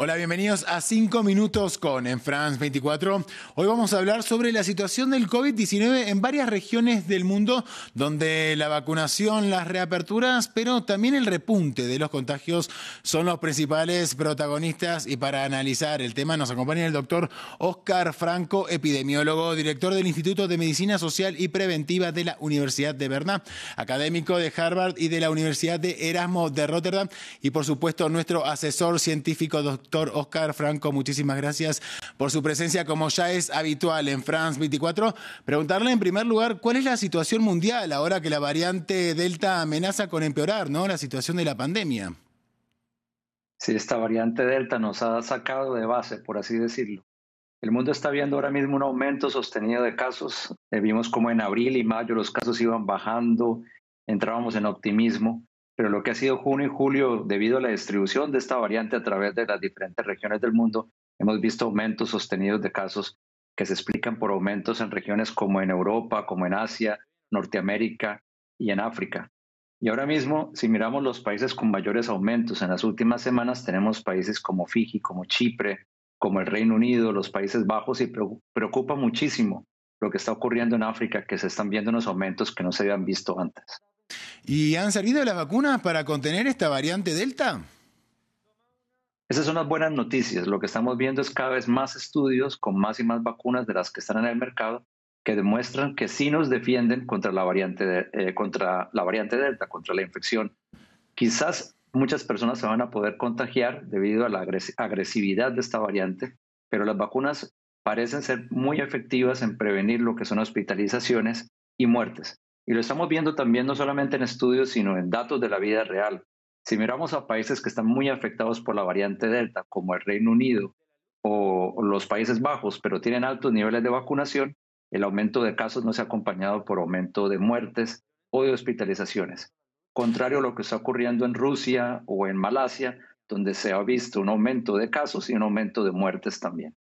Hola, bienvenidos a 5 minutos con En France 24. Hoy vamos a hablar sobre la situación del COVID-19 en varias regiones del mundo, donde la vacunación, las reaperturas, pero también el repunte de los contagios son los principales protagonistas. Y para analizar el tema nos acompaña el doctor Oscar Franco, epidemiólogo, director del Instituto de Medicina Social y Preventiva de la Universidad de Berna, académico de Harvard y de la Universidad de Erasmo de Rotterdam, y por supuesto nuestro asesor científico, doctor doctor Oscar Franco, muchísimas gracias por su presencia, como ya es habitual en France 24. Preguntarle en primer lugar, ¿cuál es la situación mundial ahora que la variante Delta amenaza con empeorar ¿no? la situación de la pandemia? Sí, esta variante Delta nos ha sacado de base, por así decirlo. El mundo está viendo ahora mismo un aumento sostenido de casos. Eh, vimos como en abril y mayo los casos iban bajando, entrábamos en optimismo pero lo que ha sido junio y julio, debido a la distribución de esta variante a través de las diferentes regiones del mundo, hemos visto aumentos sostenidos de casos que se explican por aumentos en regiones como en Europa, como en Asia, Norteamérica y en África. Y ahora mismo, si miramos los países con mayores aumentos en las últimas semanas, tenemos países como Fiji, como Chipre, como el Reino Unido, los Países Bajos, y preocupa muchísimo lo que está ocurriendo en África, que se están viendo unos aumentos que no se habían visto antes. ¿Y han servido las vacunas para contener esta variante Delta? Esas son las buenas noticias. Lo que estamos viendo es cada vez más estudios con más y más vacunas de las que están en el mercado que demuestran que sí nos defienden contra la variante, eh, contra la variante Delta, contra la infección. Quizás muchas personas se van a poder contagiar debido a la agresividad de esta variante, pero las vacunas parecen ser muy efectivas en prevenir lo que son hospitalizaciones y muertes. Y lo estamos viendo también no solamente en estudios, sino en datos de la vida real. Si miramos a países que están muy afectados por la variante Delta, como el Reino Unido o los Países Bajos, pero tienen altos niveles de vacunación, el aumento de casos no se ha acompañado por aumento de muertes o de hospitalizaciones. Contrario a lo que está ocurriendo en Rusia o en Malasia, donde se ha visto un aumento de casos y un aumento de muertes también.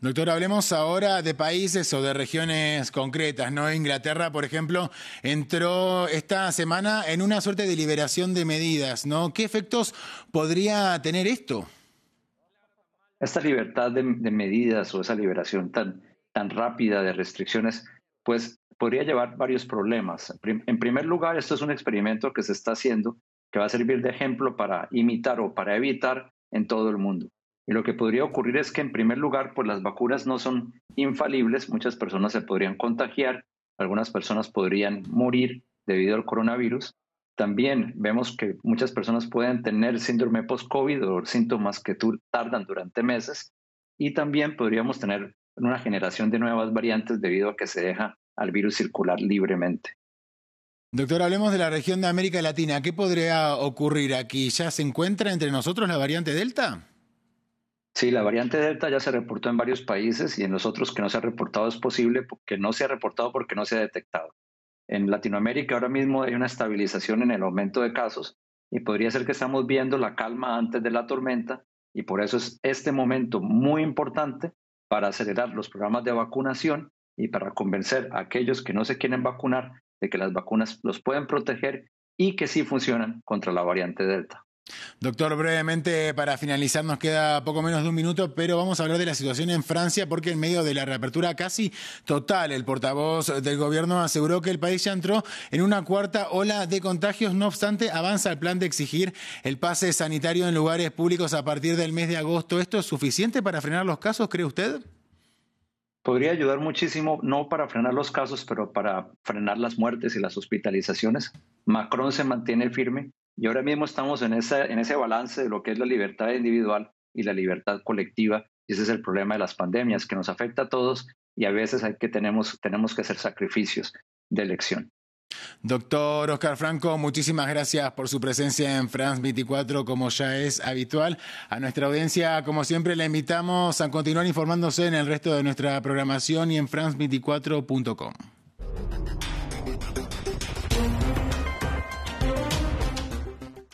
Doctor, hablemos ahora de países o de regiones concretas, ¿no? Inglaterra, por ejemplo, entró esta semana en una suerte de liberación de medidas, ¿no? ¿Qué efectos podría tener esto? Esta libertad de, medidas o esa liberación tan, tan rápida de restricciones, pues podría llevar varios problemas. En primer lugar, esto es un experimento que se está haciendo que va a servir de ejemplo para imitar o para evitar en todo el mundo. Y lo que podría ocurrir es que, en primer lugar, pues las vacunas no son infalibles, muchas personas se podrían contagiar, algunas personas podrían morir debido al coronavirus. También vemos que muchas personas pueden tener síndrome post-COVID o síntomas que tardan durante meses. Y también podríamos tener una generación de nuevas variantes debido a que se deja al virus circular libremente. Doctor, hablemos de la región de América Latina. ¿Qué podría ocurrir aquí? ¿Ya se encuentra entre nosotros la variante Delta? Sí, la variante Delta ya se reportó en varios países y en los otros que no se ha reportado es posible que no se ha reportado porque no se ha detectado. En Latinoamérica ahora mismo hay una estabilización en el aumento de casos y podría ser que estamos viendo la calma antes de la tormenta y por eso es este momento muy importante para acelerar los programas de vacunación y para convencer a aquellos que no se quieren vacunar de que las vacunas los pueden proteger y que sí funcionan contra la variante Delta. Doctor, brevemente para finalizar nos queda poco menos de un minuto, pero vamos a hablar de la situación en Francia porque en medio de la reapertura casi total, el portavoz del gobierno aseguró que el país ya entró en una cuarta ola de contagios, no obstante avanza el plan de exigir el pase sanitario en lugares públicos a partir del mes de agosto. ¿Esto es suficiente para frenar los casos, cree usted? Podría ayudar muchísimo, no para frenar los casos, pero para frenar las muertes y las hospitalizaciones. Macron se mantiene firme y ahora mismo estamos en, ese balance de lo que es la libertad individual y la libertad colectiva. Y ese es el problema de las pandemias, que nos afecta a todos y a veces hay que tenemos, tenemos que hacer sacrificios de elección. Doctor Oscar Franco, muchísimas gracias por su presencia en France 24, como ya es habitual. A nuestra audiencia, como siempre, le invitamos a continuar informándose en el resto de nuestra programación y en france24.com.